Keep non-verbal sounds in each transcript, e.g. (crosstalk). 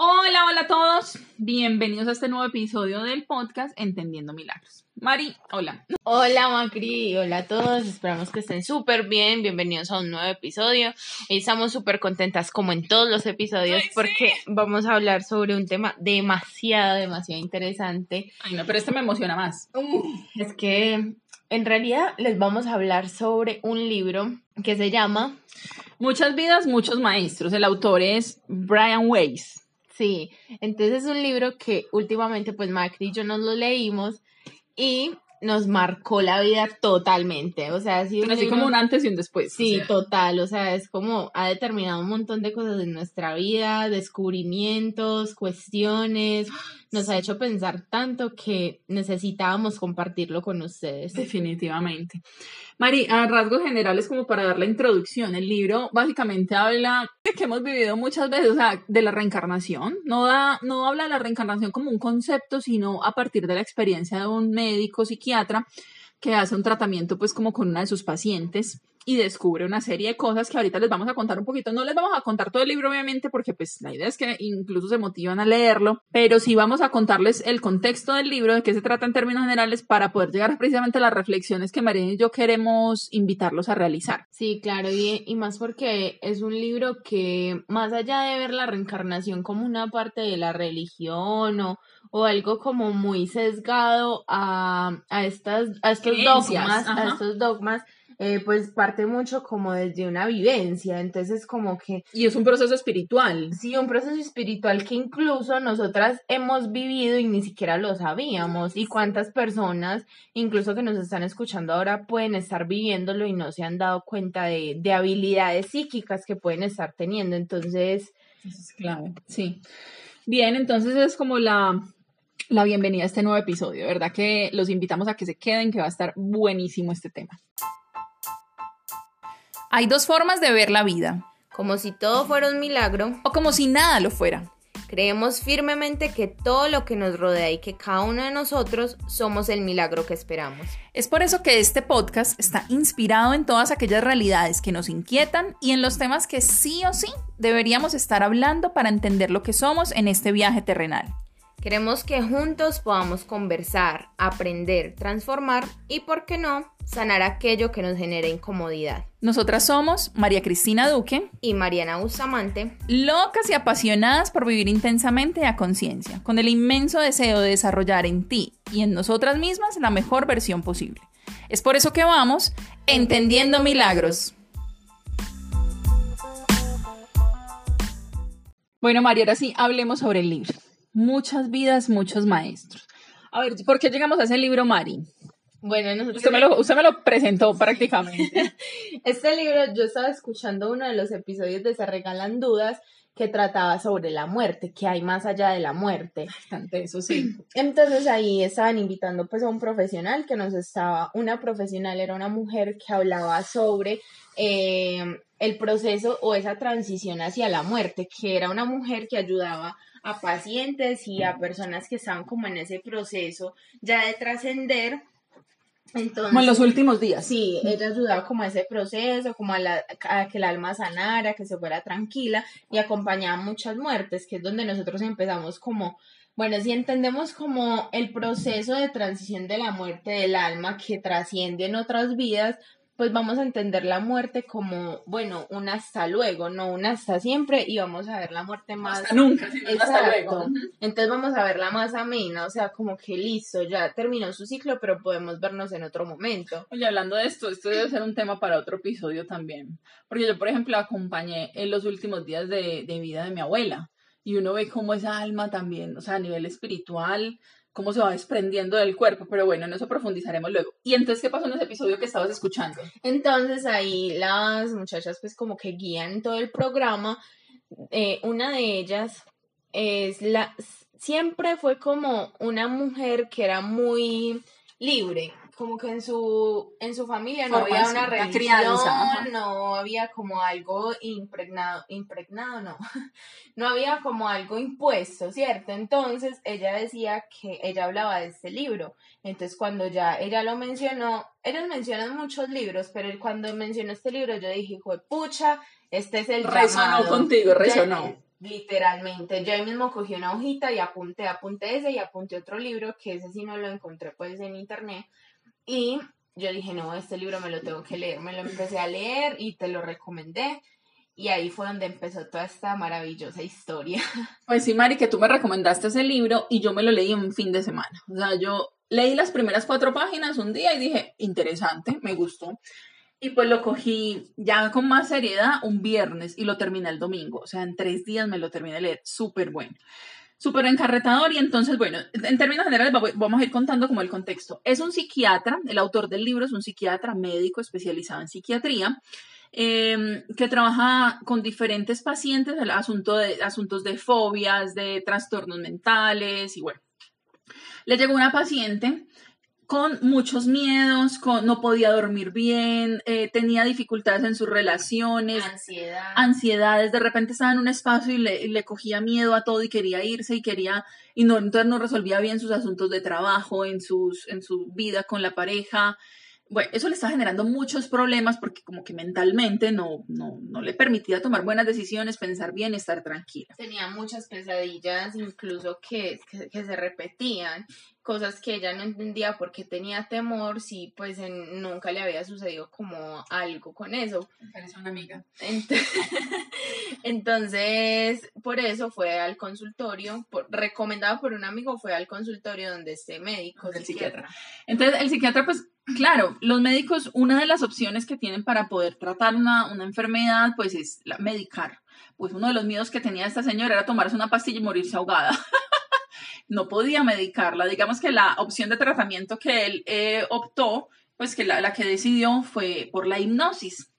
Hola, hola a todos. Bienvenidos a este nuevo episodio del podcast Entendiendo Milagros. Mari, hola. Hola Macri, hola a todos. Esperamos que estén súper bien. Bienvenidos a un nuevo episodio. Hoy estamos súper contentas como en todos los episodios Ay, porque vamos a hablar sobre un tema demasiado, demasiado interesante. Ay, no, pero este me emociona más. Es que en realidad les vamos a hablar sobre un libro que se llama Muchas vidas, muchos maestros. El autor es Brian Weiss. Sí, entonces es un libro que últimamente pues Macri y yo nos lo leímos y nos marcó la vida totalmente. O sea, ha sido Así libro- como un antes y un después. Sí, o sea. total, o sea, es como ha determinado un montón de cosas en nuestra vida, descubrimientos, cuestiones, nos ha hecho pensar tanto que necesitábamos compartirlo con ustedes. Definitivamente. Mari, a rasgos generales, como para dar la introducción, el libro básicamente habla de que hemos vivido muchas veces, de la reencarnación. No, da, no habla de la reencarnación como un concepto, sino a partir de la experiencia de un médico psiquiatra que hace un tratamiento pues como con una de sus pacientes y descubre una serie de cosas que ahorita les vamos a contar un poquito. No les vamos a contar todo el libro, obviamente, porque pues la idea es que incluso se motivan a leerlo, pero sí vamos a contarles el contexto del libro, de qué se trata en términos generales, para poder llegar precisamente a las reflexiones que María y yo queremos invitarlos a realizar. Sí, claro, y, y más porque es un libro que más allá de ver la reencarnación como una parte de la religión o, o algo como muy sesgado a, a, estas, a estos Creencias, dogmas, ajá. a estos dogmas, eh, pues parte mucho como desde una vivencia, entonces como que Y es un proceso espiritual. sí, un proceso espiritual que incluso nosotras hemos vivido y ni siquiera lo sabíamos, y cuántas personas, incluso que nos están escuchando ahora, pueden estar viviéndolo y no se han dado cuenta de, de habilidades psíquicas que pueden estar teniendo, entonces... Eso es clave, sí. Bien, entonces es como la, la bienvenida a este nuevo episodio, ¿verdad? Que los invitamos a que se queden, que va a estar buenísimo este tema. Hay dos formas de ver la vida, Como si todo fuera un milagro, o como si nada lo fuera. creemos firmemente que todo lo que nos rodea y que cada uno de nosotros somos el milagro que esperamos. Es por eso que este podcast está inspirado en todas aquellas realidades que nos inquietan y en los temas que sí o sí deberíamos estar hablando para entender lo que somos en este viaje terrenal. Queremos que juntos podamos conversar, aprender, transformar y, por qué no, sanar aquello que nos genera incomodidad. Nosotras somos María Cristina Duque, Y Mariana Bustamante, locas y apasionadas por vivir intensamente a conciencia, con el inmenso deseo de desarrollar en ti y en nosotras mismas la mejor versión posible. Es por eso que vamos entendiendo milagros. Bueno, María, ahora sí, hablemos sobre el libro. Muchas vidas, muchos maestros. A ver, ¿por qué llegamos a ese libro, Mari? bueno, nosotros... Usted me lo, usted me lo presentó prácticamente. (laughs) Este libro, yo estaba escuchando uno de los episodios de Se Regalan Dudas que trataba sobre la muerte, que hay más allá de la muerte. Bastante, eso sí. (clears throat) Entonces ahí estaban invitando pues a un profesional que nos estaba, una profesional era una mujer que hablaba sobre eh, el proceso o esa transición hacia la muerte, que era una mujer que ayudaba a pacientes y a personas que estaban como en ese proceso ya de trascender. Entonces, Como en los últimos días. Sí, ella ayudaba como a ese proceso, como a, la- a que el alma sanara, que se fuera tranquila y acompañaba muchas muertes, que es donde nosotros empezamos como, bueno, si entendemos como el proceso de transición de la muerte del alma que trasciende en otras vidas, pues vamos a entender la muerte como, bueno, un hasta luego, no un hasta siempre y vamos a ver la muerte más... Hasta nunca, sino hasta luego. Entonces vamos a verla más amena, o sea, como que listo, ya terminó su ciclo, pero podemos vernos en otro momento. Oye, hablando de esto, esto debe ser un tema para otro episodio también. Porque yo, por ejemplo, acompañé en los últimos días de, de vida de mi abuela. Y uno ve cómo esa alma también, o sea, a nivel espiritual, cómo se va desprendiendo del cuerpo. Pero bueno, en eso profundizaremos luego. Y entonces, ¿qué pasó en ese episodio que estabas escuchando? Entonces ahí las muchachas pues como que guían todo el programa. Eh, una de ellas es la, siempre fue como una mujer que era muy libre, como que en su, en su familia no había Formación, una la religión, crianza, no había como algo impregnado, impregnado no, (laughs) no había como algo impuesto, ¿cierto? Entonces ella decía que ella hablaba de este libro, entonces cuando ya ella lo mencionó, ellos mencionan muchos libros, pero cuando mencionó este libro yo dije, pucha, este es el Resonó llamado". contigo, resonó. literalmente. Yo ahí mismo cogí una hojita y apunté, apunté ese y apunté otro libro, que ese sí no lo encontré pues en internet. Y yo dije, no, este libro me lo tengo que leer. Me lo empecé a leer y te lo recomendé. Y ahí fue donde empezó toda esta maravillosa historia. (laughs) Pues sí, Mari, que tú me recomendaste ese libro y yo me lo leí en un fin de semana. O sea, yo leí las primeras cuatro páginas un día y dije, interesante, me gustó. Y pues lo cogí ya con más seriedad un viernes y lo terminé el domingo. O sea, en tres días me lo terminé de leer. Súper bueno. Súper encarretador. Y entonces, bueno, en términos generales vamos a ir contando como el contexto. Es un psiquiatra, el autor del libro es un psiquiatra médico especializado en psiquiatría. Em, que trabaja con diferentes pacientes, el asunto de, asuntos de fobias, de trastornos mentales y bueno. Le llegó una paciente con muchos miedos, con, no podía dormir bien, eh, tenía dificultades en sus relaciones, Ansiedad. ansiedades, de repente estaba en un espacio y le, le, cogía miedo a todo y quería irse y quería, y no, entonces no resolvía bien sus asuntos de trabajo, en, sus, en su vida con la pareja, bueno, eso le está generando muchos problemas porque como que mentalmente no, no, no le permitía tomar buenas decisiones, pensar bien, estar tranquila. Tenía muchas pesadillas, incluso que, que, que se repetían, cosas que ella no entendía porque tenía temor, si pues en, nunca le había sucedido como algo con eso. Eres una amiga. Entonces, (laughs) entonces, por eso fue al consultorio, por, recomendado por un amigo, fue al consultorio donde este médico. El psiquiatra. psiquiatra. Entonces, el psiquiatra pues Claro, los médicos, una de las opciones que tienen para poder tratar una, una, enfermedad, pues es la, medicar. Pues uno de los miedos que tenía esta señora era tomarse una pastilla y morirse ahogada. (laughs) no podía medicarla. Digamos que la opción de tratamiento que él eh, optó, pues que la, que decidió fue por la hipnosis.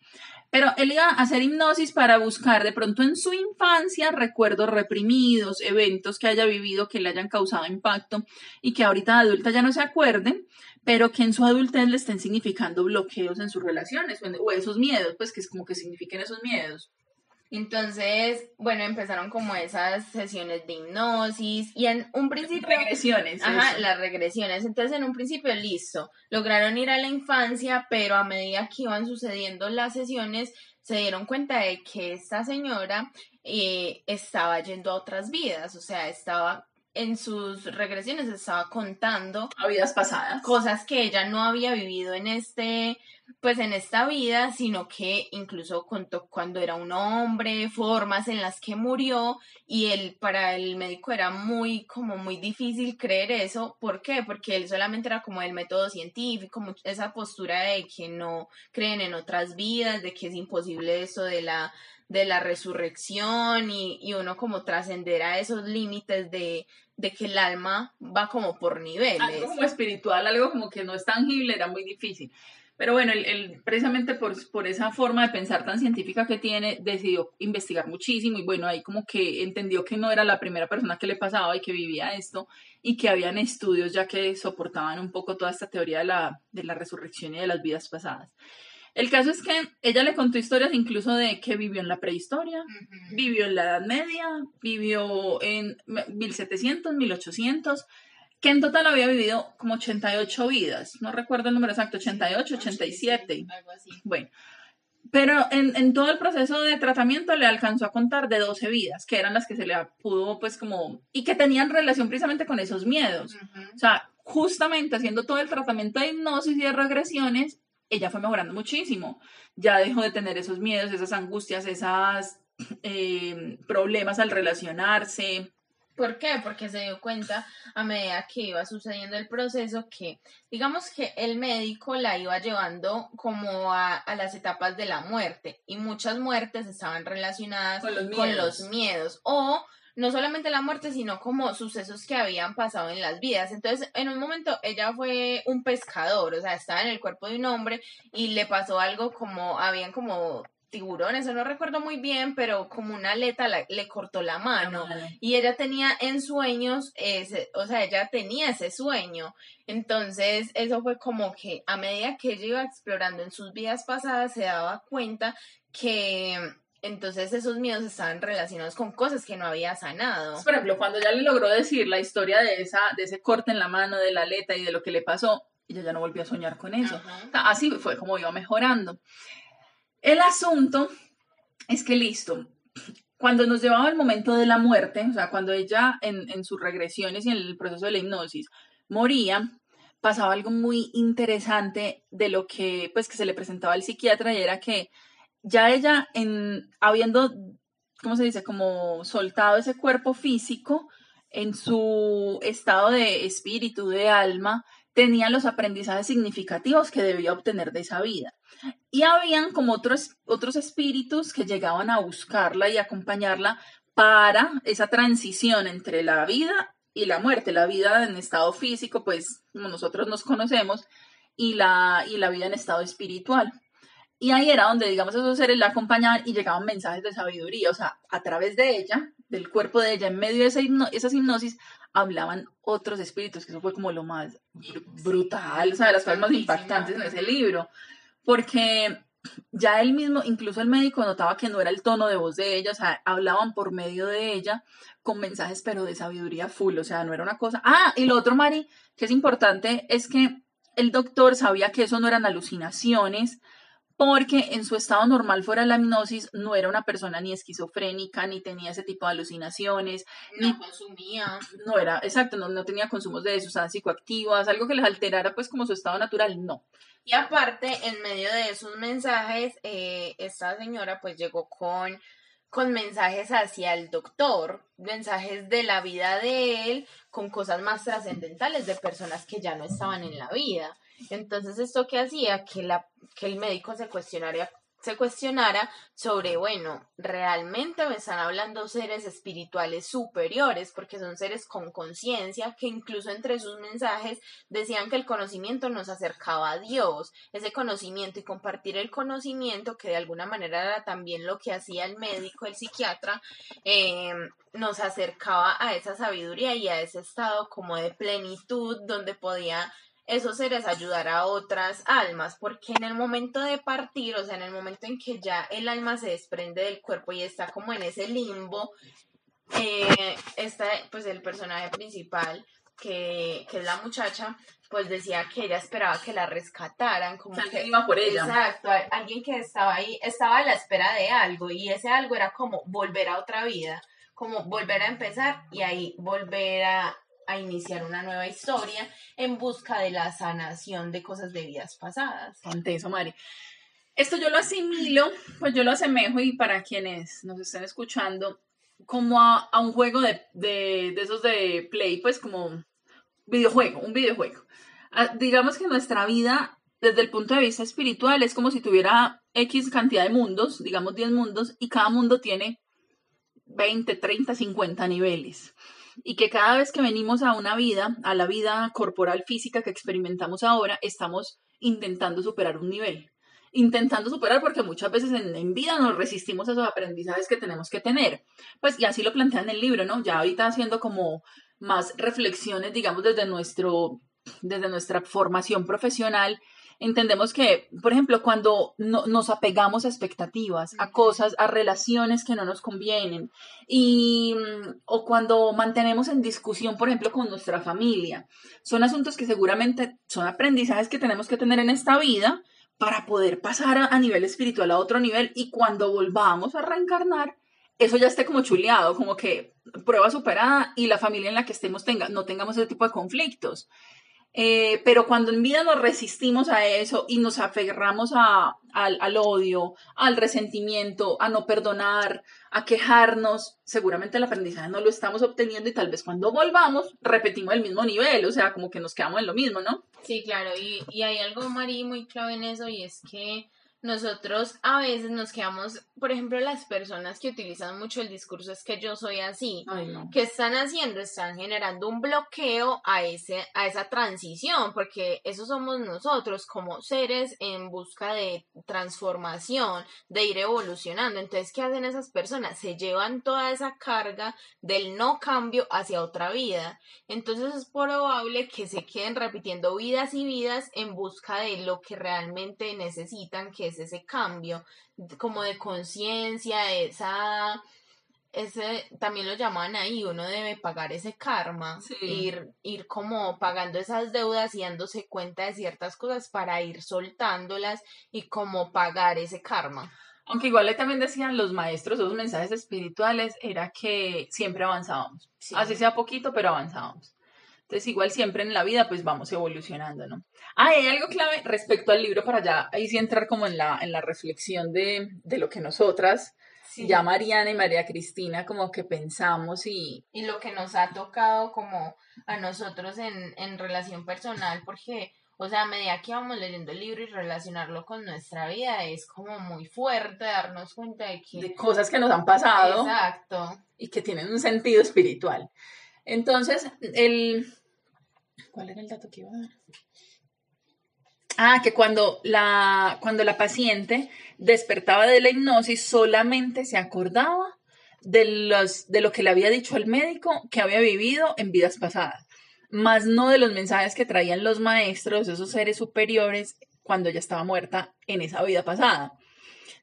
Pero él iba a hacer hipnosis para buscar de pronto en su infancia recuerdos reprimidos, eventos que haya vivido que le hayan causado impacto y que ahorita adulta ya no se acuerden, pero que en su adultez le estén significando bloqueos en sus relaciones o esos miedos, pues que es como que signifiquen esos miedos. Entonces, bueno, empezaron como esas sesiones de hipnosis y en un principio... Regresiones. Ajá, eso. las regresiones. Entonces, en un principio, listo, lograron ir a la infancia, pero a medida que iban sucediendo las sesiones, se dieron cuenta de que esta señora eh, estaba yendo a otras vidas, o sea, estaba en sus regresiones estaba contando a vidas pasadas cosas que ella no había vivido en este pues en esta vida sino que incluso contó cuando era un hombre formas en las que murió y él para el médico era muy como muy difícil creer eso ¿por qué? porque él solamente era como el método científico esa postura de que no creen en otras vidas de que es imposible eso de la de la resurrección y, y uno como trascender a esos límites de, de, que el alma va como por niveles. Algo como espiritual, algo como que no es tangible, era muy difícil. Pero bueno, él, él precisamente por, por, esa forma de pensar tan científica que tiene, decidió investigar muchísimo y bueno, ahí como que entendió que no era la primera persona que le pasaba y que vivía esto y que habían estudios ya que soportaban un poco toda esta teoría de la, de la resurrección y de las vidas pasadas. El caso es que ella le contó historias incluso de que vivió en la prehistoria, uh -huh. vivió en la Edad Media, vivió en 1700, 1800, que en total había vivido como 88 vidas. No recuerdo el número exacto, 88, 87. Algo así. Bueno, pero en, en, todo el proceso de tratamiento le alcanzó a contar de 12 vidas, que eran las que se le pudo, pues como, y que tenían relación precisamente con esos miedos. Uh -huh. O sea, justamente haciendo todo el tratamiento de hipnosis y de regresiones, ella fue mejorando muchísimo. Ya dejó de tener esos miedos, esas angustias, esos eh, problemas al relacionarse. ¿Por qué? Porque se dio cuenta a medida que iba sucediendo el proceso que, digamos que el médico la iba llevando como a, a las etapas de la muerte y muchas muertes estaban relacionadas con los miedos, con los miedos o no solamente la muerte, sino como sucesos que habían pasado en las vidas. Entonces, en un momento ella fue un pescador, o sea, estaba en el cuerpo de un hombre y le pasó algo como, habían como tiburones, eso no recuerdo muy bien, pero como una aleta la, le cortó la mano Vale. y ella tenía en sueños, ese, o sea, ella tenía ese sueño. Entonces, eso fue como que a medida que ella iba explorando en sus vidas pasadas, se daba cuenta que entonces esos miedos estaban relacionados con cosas que no había sanado. Por ejemplo, cuando ya le logró decir la historia de, esa, de ese corte en la mano, de la aleta y de lo que le pasó, ella ya no volvió a soñar con eso. Ajá. O sea, así fue como iba mejorando. El asunto es que listo, cuando nos llevaba el momento de la muerte, o sea, cuando ella en, en sus regresiones y en el proceso de la hipnosis moría, pasaba algo muy interesante de lo que, pues, que se le presentaba al psiquiatra y era que ya ella, en, habiendo, ¿cómo se dice?, como soltado ese cuerpo físico, en su estado de espíritu, de alma, tenía los aprendizajes significativos que debía obtener de esa vida. Y habían como otros, otros espíritus que llegaban a buscarla y acompañarla para esa transición entre la vida y la muerte, la vida en estado físico, pues como nosotros nos conocemos, y la, y la vida en estado espiritual. Y ahí era donde, digamos, esos seres la acompañaban y llegaban mensajes de sabiduría, o sea, a través de ella, del cuerpo de ella, en medio de esa esas hipnosis, hablaban otros espíritus, que eso fue como lo más brutal, o sea, de las cosas más impactantes en ese libro, porque ya él mismo, incluso el médico notaba que no era el tono de voz de ella, o sea, hablaban por medio de ella con mensajes, pero de sabiduría full, o sea, no era una cosa. Ah, y lo otro, Mari, que es importante, es que el doctor sabía que eso no eran alucinaciones, porque en su estado normal fuera de la hipnosis no era una persona ni esquizofrénica, ni tenía ese tipo de alucinaciones, No ni consumía. no era, exacto, no, no tenía consumos de sustancias psicoactivas, algo que les alterara pues como su estado natural, no. Y aparte, en medio de esos mensajes, eh, esta señora pues llegó con, con mensajes hacia el doctor, mensajes de la vida de él, con cosas más trascendentales de personas que ya no estaban en la vida. Entonces, ¿esto qué hacía? Que, la, que el médico se cuestionara, se cuestionara sobre, bueno, realmente me están hablando seres espirituales superiores, porque son seres con conciencia, que incluso entre sus mensajes decían que el conocimiento nos acercaba a Dios, ese conocimiento y compartir el conocimiento, que de alguna manera era también lo que hacía el médico, el psiquiatra, eh, nos acercaba a esa sabiduría y a ese estado como de plenitud donde podía esos seres ayudar a otras almas, porque en el momento de partir, o sea, en el momento en que ya el alma se desprende del cuerpo y está como en ese limbo, eh, está pues el personaje principal, que, que es la muchacha, pues decía que ella esperaba que la rescataran, como O sea, que iba por ella. Exacto, alguien que estaba ahí, estaba a la espera de algo y ese algo era como volver a otra vida, como volver a empezar y ahí volver a, a iniciar una nueva historia en busca de la sanación de cosas de vidas pasadas. Bastante eso, Mari. Esto yo lo asimilo, pues yo lo asemejo y para quienes nos estén escuchando, como a, un juego de, de, de esos de play, pues como videojuego, un videojuego. Ah, digamos que nuestra vida, desde el punto de vista espiritual, es como si tuviera X cantidad de mundos, digamos 10 mundos, y cada mundo tiene 20, 30, 50 niveles. Y que cada vez que venimos a una vida, a la vida corporal física que experimentamos ahora, estamos intentando superar un nivel. Intentando superar porque muchas veces en, en vida nos resistimos a esos aprendizajes que tenemos que tener. Pues y así lo plantea en el libro, ¿no? Ya ahorita haciendo como más reflexiones, digamos, desde, nuestro, desde nuestra formación profesional, entendemos que, por ejemplo, cuando no- nos apegamos a expectativas, a cosas, a relaciones que no nos convienen, y, mm, o cuando mantenemos en discusión, por ejemplo, con nuestra familia, son asuntos que seguramente son aprendizajes que tenemos que tener en esta vida para poder pasar a, a nivel espiritual a otro nivel y cuando volvamos a reencarnar, eso ya esté como chuleado, como que prueba superada y la familia en la que estemos tenga, no tengamos ese tipo de conflictos. Eh, pero cuando en vida nos resistimos a eso y nos aferramos a, al, al odio, al resentimiento, a no perdonar, a quejarnos, seguramente el aprendizaje no lo estamos obteniendo y tal vez cuando volvamos repetimos el mismo nivel, o sea, como que nos quedamos en lo mismo, ¿no? Sí, claro, y, y hay algo, Mari, muy clave en eso, y es que nosotros a veces nos quedamos, por ejemplo, las personas que utilizan mucho el discurso es que yo soy así. Ay, no. ¿Qué están haciendo? Están generando un bloqueo a, ese, a esa transición, porque eso somos nosotros como seres en busca de transformación, de ir evolucionando. Entonces, ¿qué hacen esas personas? Se llevan toda esa carga del no cambio hacia otra vida. Entonces es probable que se queden repitiendo vidas y vidas en busca de lo que realmente necesitan, que es ese cambio, como de conciencia, esa ese también lo llaman ahí, uno debe pagar ese karma, Sí. ir, ir como pagando esas deudas y dándose cuenta de ciertas cosas para ir soltándolas y como pagar ese karma. Aunque igual también decían los maestros, esos mensajes espirituales, era que siempre avanzábamos. Así sea poquito, pero avanzábamos. Entonces, igual siempre en la vida, pues vamos evolucionando, ¿no? Ah, hay algo clave respecto al libro para allá, ahí sí entrar como en la, en la reflexión de, de lo que nosotras, ya Mariana y María Cristina, como que pensamos y... Y lo que nos ha tocado como a nosotros en, en relación personal, porque, o sea, a medida que vamos leyendo el libro y relacionarlo con nuestra vida, es como muy fuerte darnos cuenta de que... De cosas que nos han pasado. Exacto. Y que tienen un sentido espiritual. Entonces, el, ¿Cuál era el dato que iba a dar? Ah, que cuando la, cuando la paciente despertaba de la hipnosis solamente se acordaba de, los, de lo que le había dicho el médico que había vivido en vidas pasadas, más no de los mensajes que traían los maestros, esos seres superiores, cuando ella estaba muerta en esa vida pasada.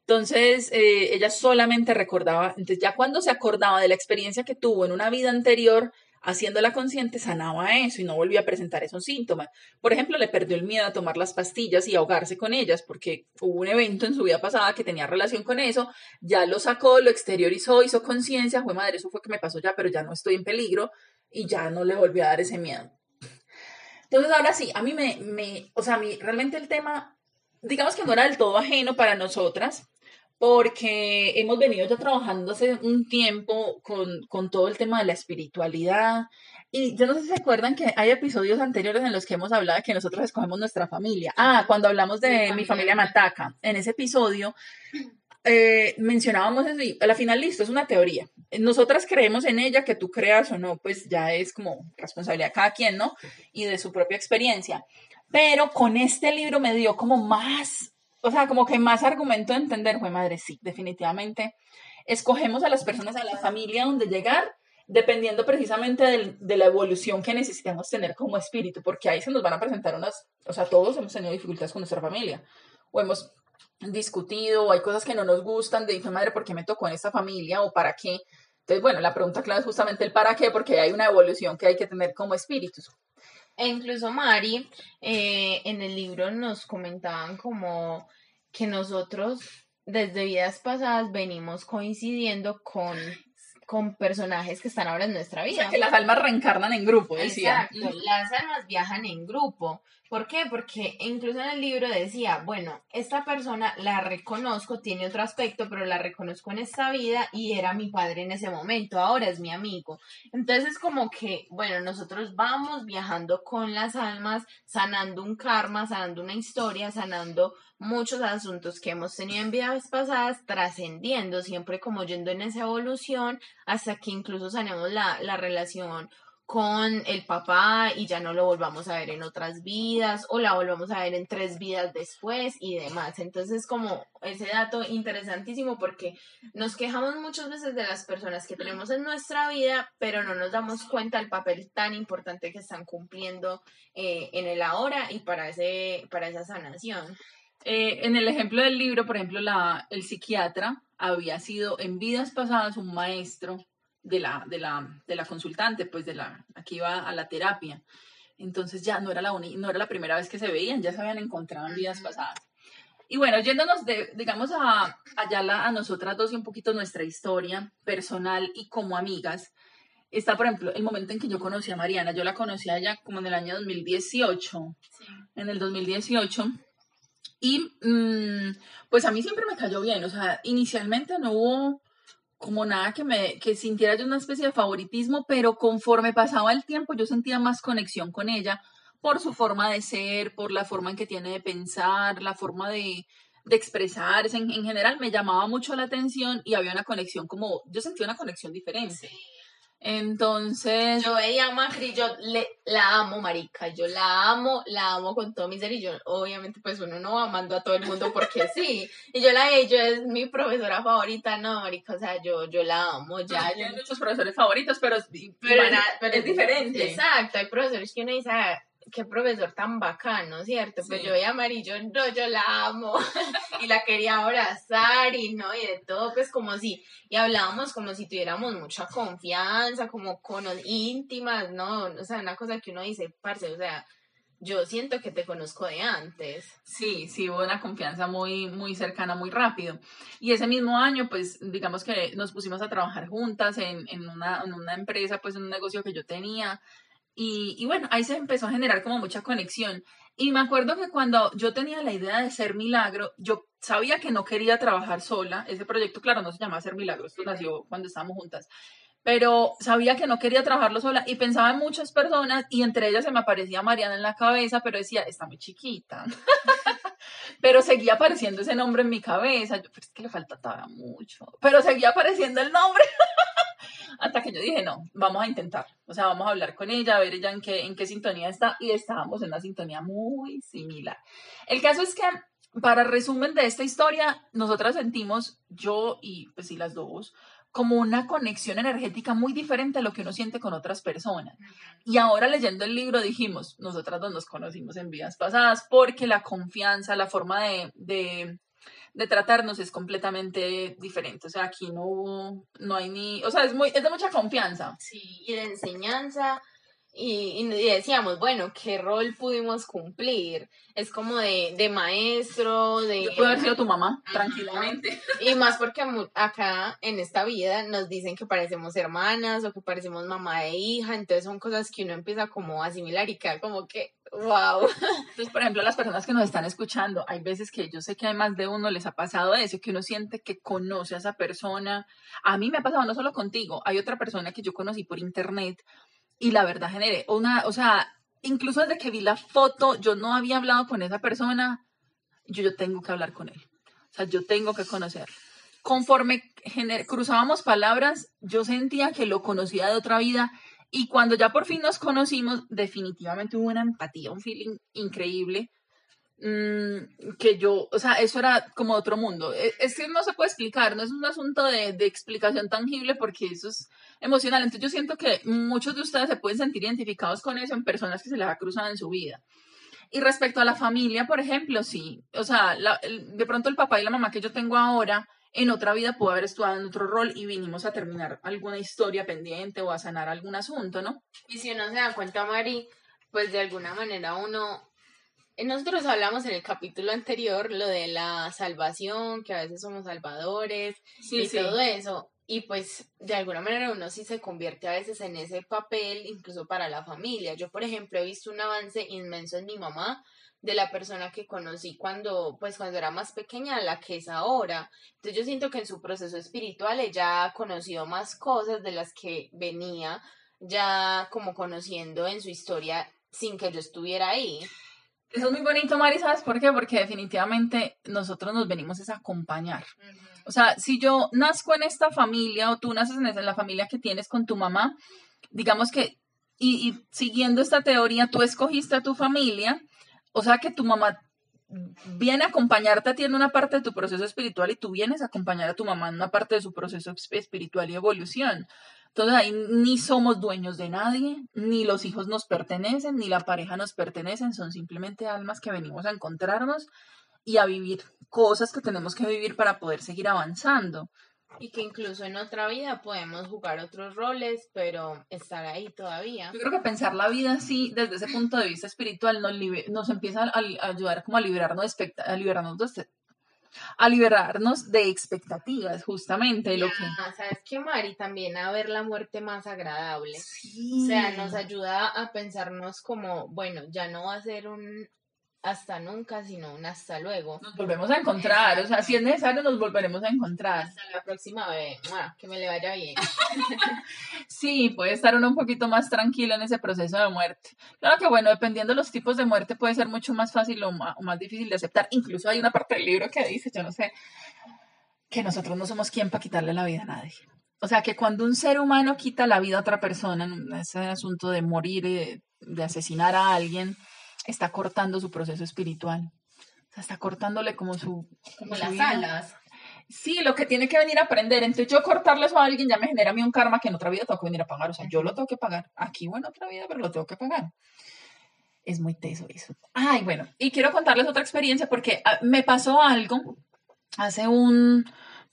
Entonces, eh, ella solamente recordaba, entonces ya cuando se acordaba de la experiencia que tuvo en una vida anterior, haciéndola consciente sanaba eso y no volvía a presentar esos síntomas. Por ejemplo, le perdió el miedo a tomar las pastillas y ahogarse con ellas porque hubo un evento en su vida pasada que tenía relación con eso, ya lo sacó, lo exteriorizó, hizo conciencia, fue madre, eso fue que me pasó ya, pero ya no estoy en peligro y ya no le volvió a dar ese miedo. Entonces, ahora sí, a mí me, me o sea, a mí realmente el tema, digamos que no era del todo ajeno para nosotras, porque hemos venido ya trabajando hace un tiempo con, con, todo el tema de la espiritualidad. Y yo no sé si se acuerdan que hay episodios anteriores en los que hemos hablado de que nosotros escogemos nuestra familia. Ah, cuando hablamos de mi familia, Mataca. En ese episodio eh, mencionábamos eso y a la final listo, es una teoría. Nosotras creemos en ella, que tú creas o no, pues ya es como responsabilidad de cada quien, ¿no? Y de su propia experiencia. Pero con este libro me dio como más o sea, como que más argumento de entender, fue madre, sí, definitivamente. Escogemos a las personas, a la familia donde llegar, dependiendo precisamente de la evolución que necesitamos tener como espíritu, porque ahí se nos van a presentar unas, o sea, todos hemos tenido dificultades con nuestra familia, o hemos discutido, o hay cosas que no nos gustan, de dije, madre, ¿por qué me tocó en esta familia? o para qué. Entonces, bueno, la pregunta clave es justamente el para qué, porque hay una evolución que hay que tener como espíritus. E incluso Mari, eh, en el libro nos comentaban como que nosotros desde vidas pasadas venimos coincidiendo con, con personajes que están ahora en nuestra vida. O sea, que las almas reencarnan en grupo, decía. Exacto, las almas viajan en grupo. ¿Por qué? Porque incluso en el libro decía, bueno, esta persona la reconozco, tiene otro aspecto, pero la reconozco en esta vida y era mi padre en ese momento, ahora es mi amigo. Entonces es como que, bueno, nosotros vamos viajando con las almas, sanando un karma, sanando una historia, sanando muchos asuntos que hemos tenido en vidas pasadas, trascendiendo, siempre como yendo en esa evolución, hasta que incluso sanemos la, la relación con el papá y ya no lo volvamos a ver en otras vidas o la volvamos a ver en tres vidas después y demás. Entonces como ese dato interesantísimo porque nos quejamos muchas veces de las personas que tenemos en nuestra vida, pero no nos damos cuenta del papel tan importante que están cumpliendo eh, en el ahora y para, ese, para esa sanación. Eh, en el ejemplo del libro, por ejemplo, la, el psiquiatra había sido en vidas pasadas un maestro de la, de la, de la consultante, pues de la, aquí iba a la terapia. Entonces ya no era, la no era la primera vez que se veían, ya se habían encontrado en vidas pasadas. Y bueno, yéndonos, de, digamos, a, allá a nosotras dos y un poquito nuestra historia personal y como amigas, está, por ejemplo, el momento en que yo conocí a Mariana. Yo la conocí allá como en el año 2018. En el 2018. Y mm, pues a mí siempre me cayó bien. O sea, inicialmente no hubo como nada que me que sintiera yo una especie de favoritismo, pero conforme pasaba el tiempo yo sentía más conexión con ella por su forma de ser, por la forma en que tiene de pensar, la forma de, de expresarse, en, en, general me llamaba mucho la atención y había una conexión como, yo sentía una conexión diferente. Entonces. Yo veía a Macri, yo le, la amo, marica. Yo la amo, la amo con todo mi ser. Y yo, obviamente, pues uno no va amando a todo el mundo porque sí. Y yo la yo es mi profesora favorita, no, marica. O sea, yo, yo la amo. Ya, hay muchos profesores favoritos, pero, pero, es, diferente. Exacto, hay profesores que uno dice, ah, qué profesor tan bacano, ¿cierto? Pues yo veía a Amarillo, no, yo la amo (laughs) y la quería abrazar y no, y de todo, pues como si, y hablábamos como si tuviéramos mucha confianza, como con íntimas, ¿no? O sea, una cosa que uno dice, parce, o sea, yo siento que te conozco de antes. Sí, sí, hubo una confianza muy, muy cercana, muy rápido. Y ese mismo año, pues, digamos que nos pusimos a trabajar juntas en, en, una, en una empresa, pues, en un negocio que yo tenía. Y, y, bueno, ahí se empezó a generar como mucha conexión. Y me acuerdo que cuando yo tenía la idea de ser milagro, yo sabía que no quería trabajar sola. Ese proyecto, claro, no se llama Ser Milagro, esto nació cuando estábamos juntas pero sabía que no quería trabajarlo sola y pensaba en muchas personas y entre ellas se me aparecía Mariana en la cabeza, pero decía, está muy chiquita. (laughs) pero seguía apareciendo ese nombre en mi cabeza, yo, pero es que le falta todavía mucho, pero seguía apareciendo el nombre. (laughs) Hasta que yo dije, no, vamos a intentar, o sea, vamos a hablar con ella, a ver ella en qué, en qué sintonía está, y estábamos en una sintonía muy similar. El caso es que, para resumen de esta historia, nosotras sentimos, yo y pues sí las dos, como una conexión energética muy diferente a lo que uno siente con otras personas. Y ahora leyendo el libro dijimos, nosotras dos nos conocimos en vidas pasadas porque la confianza, la forma de, de, de tratarnos es completamente diferente. O sea, aquí no, no hay ni, o sea, es, muy, es de mucha confianza. Sí, y de enseñanza y, y, decíamos, bueno, ¿qué rol pudimos cumplir? Es como de, de maestro, de... Puede haber sido tu mamá, tranquilamente. (laughs) Y más porque acá en esta vida nos dicen que parecemos hermanas o que parecemos mamá e hija, entonces son cosas que uno empieza como a asimilar y queda como que, wow. Entonces, por ejemplo, las personas que nos están escuchando, hay veces que yo sé que hay más de uno les ha pasado eso, que uno siente que conoce a esa persona. A mí me ha pasado no solo contigo, hay otra persona que yo conocí por internet y la verdad generé una, o sea, incluso desde que vi la foto, yo no había hablado con esa persona, yo, yo tengo que hablar con él. O sea, yo tengo que conocerlo. Conforme cruzábamos palabras, yo sentía que lo conocía de otra vida y cuando ya por fin nos conocimos, definitivamente hubo una empatía, un feeling increíble. Mm, que yo, o sea, eso era como otro mundo. E, es, que no se puede explicar, no es un asunto de, de, explicación tangible porque eso es emocional. Entonces yo siento que muchos de ustedes se pueden sentir identificados con eso en personas que se les ha cruzado en su vida. Y respecto a la familia, por ejemplo, sí, o sea, la, el, de pronto el papá y la mamá que yo tengo ahora, en otra vida pudo haber estudiado en otro rol y vinimos a terminar alguna historia pendiente o a sanar algún asunto, ¿no? Y si uno se da cuenta, Mari, pues de alguna manera uno nosotros hablamos en el capítulo anterior lo de la salvación, que a veces somos salvadores y todo eso. Y pues de alguna manera uno sí se convierte a veces en ese papel, incluso para la familia. Yo, por ejemplo, he visto un avance inmenso en mi mamá de la persona que conocí cuando, pues cuando era más pequeña a la que es ahora. Entonces yo siento que en su proceso espiritual ella ha conocido más cosas de las que venía ya como conociendo en su historia sin que yo estuviera ahí. Eso es muy bonito, Mari, ¿sabes por qué? Porque definitivamente nosotros nos venimos a acompañar. O sea, si yo nazco en esta familia o tú naces en, esa, en la familia que tienes con tu mamá, digamos que, y, y siguiendo esta teoría, tú escogiste a tu familia, o sea que tu mamá viene a acompañarte a ti en una parte de tu proceso espiritual y tú vienes a acompañar a tu mamá en una parte de su proceso espiritual y evolución. Entonces ahí ni somos dueños de nadie, ni los hijos nos pertenecen, ni la pareja nos pertenecen, son simplemente almas que venimos a encontrarnos y a vivir cosas que tenemos que vivir para poder seguir avanzando. Y que incluso en otra vida podemos jugar otros roles, pero estar ahí todavía. Yo creo que pensar la vida así, desde ese punto de vista espiritual, nos, nos empieza a, ayudar como a liberarnos, de, a liberarnos de, a liberarnos de expectativas, justamente. lo que... ¿Sabes qué, Mari? También a ver la muerte más agradable. O sea, nos ayuda a pensarnos como, bueno, ya no va a ser un hasta nunca, sino un hasta luego. Nos volvemos a encontrar, o sea, si es necesario nos volveremos a encontrar. Hasta la próxima vez, que me le vaya bien. (laughs) sí, puede estar uno un poquito más tranquilo en ese proceso de muerte. Claro que bueno, dependiendo de los tipos de muerte puede ser mucho más fácil o más, o más difícil de aceptar. Incluso hay una parte del libro que dice, yo no sé, que nosotros no somos quien para quitarle la vida a nadie. O sea, que cuando un ser humano quita la vida a otra persona, en ese asunto de morir, de, de asesinar a alguien, está cortando su proceso espiritual. O sea, está cortándole como su... Como, las alas. Sí, lo que tiene que venir a aprender. Entonces yo cortarle eso a alguien ya me genera a mí un karma que en otra vida tengo que venir a pagar. O sea, yo lo tengo que pagar. Aquí o en otra vida, pero lo tengo que pagar. Es muy teso eso. Ay, bueno, y quiero contarles otra experiencia porque ah, me pasó algo hace un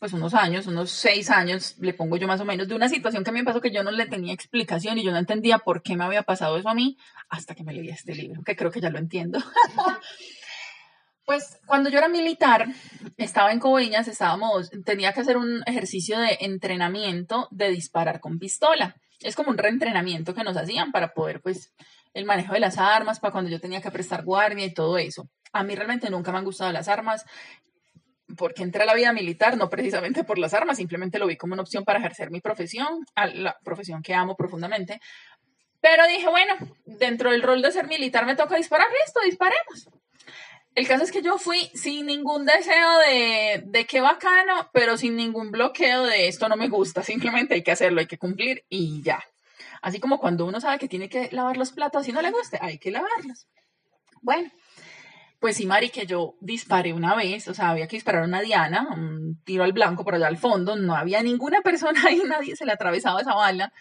pues unos años, unos seis años, le pongo yo más o menos, de una situación que a mí me pasó que yo no le tenía explicación y yo no entendía por qué me había pasado eso a mí hasta que me leí este libro, que creo que ya lo entiendo. (laughs) Pues cuando yo era militar, estaba en Coveñas, estábamos, tenía que hacer un ejercicio de entrenamiento de disparar con pistola. Es como un reentrenamiento que nos hacían para poder, pues, el manejo de las armas, para cuando yo tenía que prestar guardia y todo eso. A mí realmente nunca me han gustado las armas, porque entré a la vida militar, no precisamente por las armas, simplemente lo vi como una opción para ejercer mi profesión, la profesión que amo profundamente. Pero dije, bueno, dentro del rol de ser militar me toca disparar, listo, disparemos. El caso es que yo fui sin ningún deseo de, de qué bacano, pero sin ningún bloqueo de esto no me gusta, (laughs) simplemente hay que hacerlo, hay que cumplir y ya. Así como cuando uno sabe que tiene que lavar los platos y no le guste, hay que lavarlos. Bueno, pues sí, Mari, que yo disparé una vez, o sea, había que disparar una diana, un tiro al blanco por allá al fondo, no había ninguna persona (laughs) ahí, nadie se le atravesaba esa bala.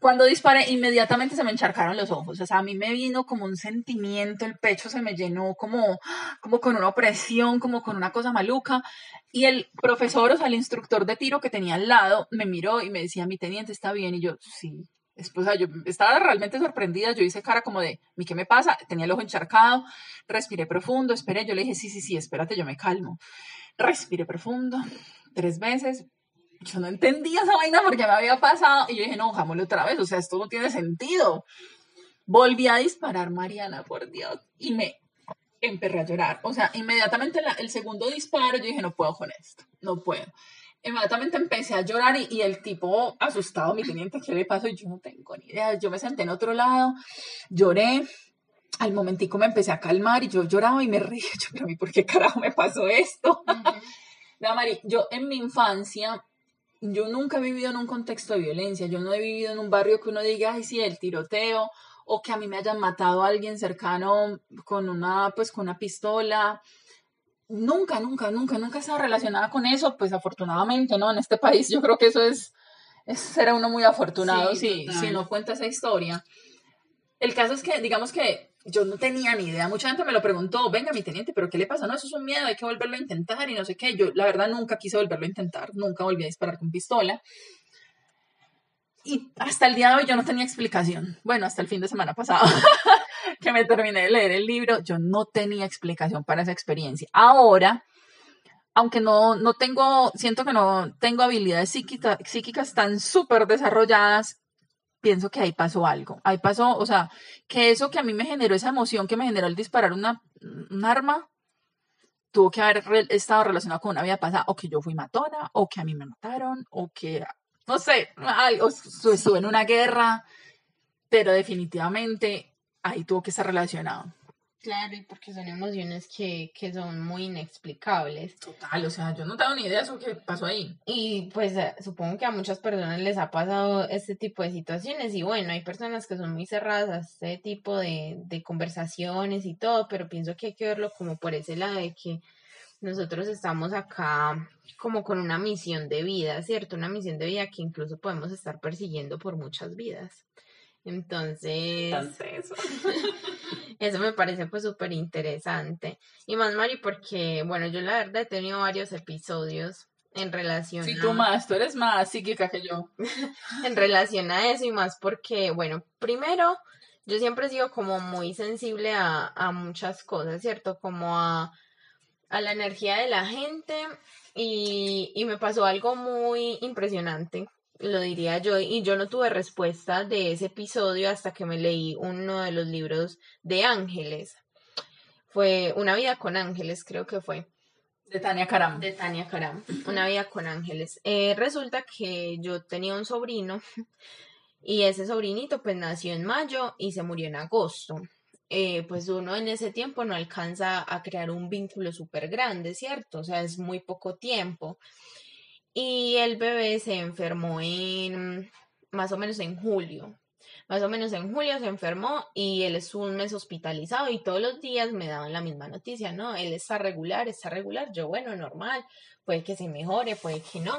Cuando disparé, inmediatamente se me encharcaron los ojos, o sea, a mí me vino como un sentimiento, el pecho se me llenó como, como con una opresión, como con una cosa maluca, y el profesor, o sea, el instructor de tiro que tenía al lado, me miró y me decía, mi teniente está bien, y yo, sí, Después, yo estaba realmente sorprendida, yo hice cara como de, ¿mi qué me pasa? Tenía el ojo encharcado, respiré profundo, esperé, yo le dije, sí, sí, sí, espérate, yo me calmo. Respiré profundo, tres veces, yo no entendía esa vaina porque me había pasado, y yo dije, no, jámoslo otra vez, o sea, esto no tiene sentido. Volví a disparar, Mariana, por Dios, y me emperré a llorar. O sea, inmediatamente el segundo disparo, yo dije, no puedo con esto, no puedo inmediatamente empecé a llorar y, el tipo asustado, mi teniente, ¿qué le pasó? Y yo no tengo ni idea. Yo me senté en otro lado, lloré. Al momentico me empecé a calmar y yo lloraba y me reía. (laughs) Yo, pero a mí, ¿por qué carajo me pasó esto? (laughs) Mari, yo en mi infancia, yo nunca he vivido en un contexto de violencia. Yo no he vivido en un barrio que uno diga, ay, sí, el tiroteo o que a mí me hayan matado a alguien cercano con una, pues, con una pistola nunca, nunca, nunca, nunca estaba relacionada con eso, pues afortunadamente, ¿no? En este país yo creo que eso es, es ser uno muy afortunado si, si no cuenta esa historia. El caso es que, digamos que yo no tenía ni idea, mucha gente me lo preguntó, venga mi teniente, pero ¿qué le pasa? No, eso es un miedo, hay que volverlo a intentar y no sé qué. Yo la verdad nunca quise volverlo a intentar, nunca volví a disparar con pistola. Y hasta el día de hoy yo no tenía explicación. Bueno, hasta el fin de semana pasado. (laughs) que me terminé de leer el libro, yo no tenía explicación para esa experiencia. Ahora, aunque no, no tengo, siento que no tengo habilidades psíquicas tan súper desarrolladas, pienso que ahí pasó algo. Ahí pasó, o sea, que eso que a mí me generó esa emoción que me generó el disparar una, un arma, tuvo que haber estado relacionado con una vida pasada, o que yo fui matona, o que a mí me mataron, o que, no sé, o estuve en una guerra, pero definitivamente ahí tuvo que estar relacionado. Claro, y porque son emociones que, que son muy inexplicables. Total, o sea, yo no tengo ni idea de eso que pasó ahí. Y pues eh, supongo que a muchas personas les ha pasado este tipo de situaciones y bueno, hay personas que son muy cerradas a este tipo de, de conversaciones y todo, pero pienso que hay que verlo como por ese lado de que nosotros estamos acá como con una misión de vida, ¿cierto? Una misión de vida que incluso podemos estar persiguiendo por muchas vidas. Entonces, (laughs) eso. me parece pues súper interesante. Y más, Mari, porque, bueno, yo la verdad he tenido varios episodios en relación sí, tú más, tú eres más psíquica que yo. (laughs) en relación a eso y más porque, bueno, primero, yo siempre he sido como muy sensible a, a muchas cosas, ¿cierto? Como a, a la energía de la gente y, y me pasó algo muy impresionante lo diría yo, y yo no tuve respuesta de ese episodio hasta que me leí uno de los libros de Ángeles. Fue Una vida con ángeles, creo que fue. De Tania Karam. De Tania Karam, Una vida con ángeles. Eh, resulta que yo tenía un sobrino (laughs) y ese sobrinito pues nació en mayo y se murió en agosto. Eh, pues uno en ese tiempo no alcanza a crear un vínculo súper grande, ¿cierto? O sea, es muy poco tiempo. Y el bebé se enfermó en más o menos en julio. Más o menos en julio se enfermó y él es un mes hospitalizado y todos los días me daban la misma noticia, ¿no? Él está regular, está regular. Yo, bueno, normal, puede que se mejore, puede que no.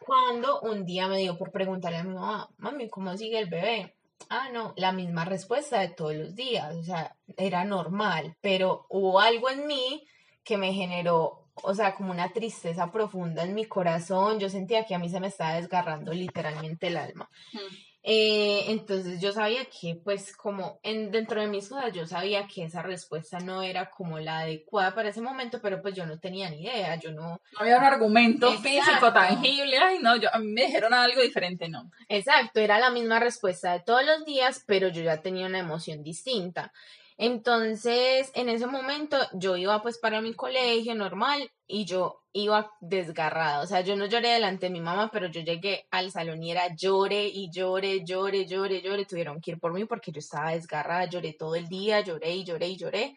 Cuando un día me dio por preguntarle a mi mamá, mami, ¿cómo sigue el bebé? Ah, no, la misma respuesta de todos los días, o sea, era normal, pero hubo algo en mí que me generó o sea, como una tristeza profunda en mi corazón. Yo sentía que a mí se me estaba desgarrando literalmente el alma. Mm. Eh, entonces yo sabía que, pues, como en, dentro de mis dudas, yo sabía que esa respuesta no era como la adecuada para ese momento, pero pues yo no tenía ni idea, yo no... No había un argumento Exacto. físico tangible. Ay, no, yo, a mí me dijeron algo diferente, no. Exacto, era la misma respuesta de todos los días, pero yo ya tenía una emoción distinta. Entonces, en ese momento yo iba pues para mi colegio normal y yo iba desgarrada, o sea, yo no lloré delante de mi mamá, pero yo llegué al salón y era llore y llore, llore, llore, llore, tuvieron que ir por mí porque yo estaba desgarrada, lloré todo el día, lloré y lloré y lloré.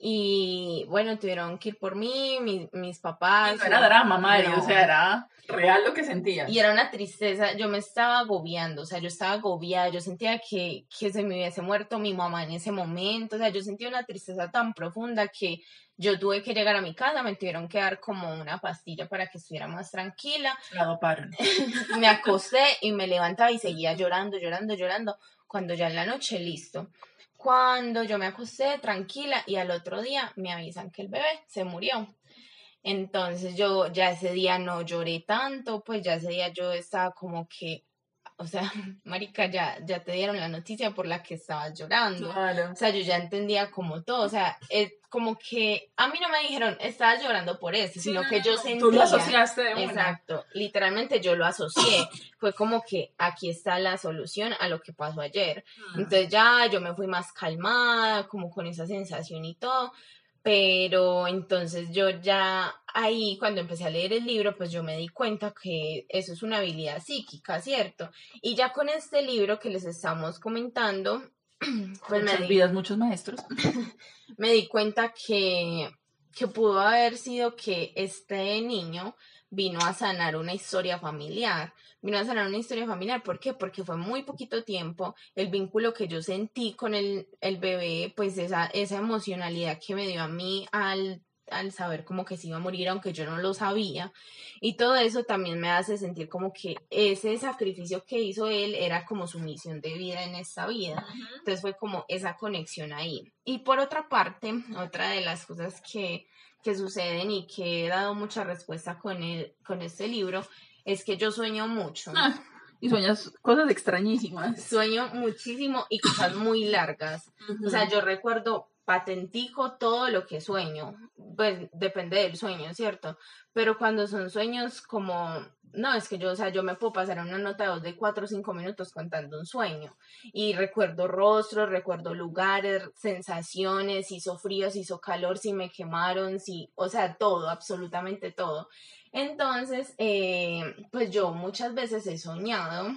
Y bueno, tuvieron que ir por mí, mi- mis papás. No era drama, Mari, No. o sea, era real lo que sentía. Y era una tristeza, yo me estaba agobiando, o sea, yo estaba agobiada, yo sentía que, que se me hubiese muerto mi mamá en ese momento, o sea, yo sentía una tristeza tan profunda que yo tuve que llegar a mi casa, me tuvieron que dar como una pastilla para que estuviera más tranquila, La doparon. (laughs) me acosté y me levantaba y seguía llorando, llorando, llorando, cuando ya en la noche, listo. Cuando yo me acosté tranquila y al otro día me avisan que el bebé se murió. Entonces yo ya ese día no lloré tanto, pues ya ese día yo estaba como que, o sea, (laughs) marica, ya, ya te dieron la noticia por la que estabas llorando. Claro. O sea, yo ya entendía como todo, o sea, es como que a mí no me dijeron, estabas llorando por eso, sino que yo sentía... Tú lo asociaste de una. Exacto, literalmente yo lo asocié. Fue como que aquí está la solución a lo que pasó ayer. Mm. Entonces ya yo me fui más calmada, como con esa sensación y todo. Pero entonces yo ya ahí, cuando empecé a leer el libro, pues yo me di cuenta que eso es una habilidad psíquica, ¿cierto? Y ya con este libro que les estamos comentando, (clears throat) pues me di, vidas, muchos maestros. (laughs) me di cuenta que, que pudo haber sido que este niño vino a sanar una historia familiar. Vino a sanar una historia familiar. ¿Por qué? Porque fue muy poquito tiempo. El vínculo que yo sentí con el, el bebé, pues esa, esa emocionalidad que me dio a mí al, al saber como que se iba a morir, aunque yo no lo sabía. Y todo eso también me hace sentir como que ese sacrificio que hizo él era como su misión de vida en esta vida. Entonces fue como esa conexión ahí. Y por otra parte, otra de las cosas que, que suceden y que he dado mucha respuesta con, el, con este libro es que yo sueño mucho. Ah, y sueñas cosas extrañísimas. Sueño muchísimo y cosas muy largas. O sea, yo recuerdo patentico todo lo que sueño. Pues depende del sueño, ¿cierto? Pero cuando son sueños como, no, es que yo, o sea, yo me puedo pasar una nota de voz de cuatro o cinco minutos contando un sueño. Y recuerdo rostros, recuerdo lugares, sensaciones, si hizo frío, si hizo calor, si me quemaron, si, o sea, todo, absolutamente todo. Entonces, eh, pues yo muchas veces he soñado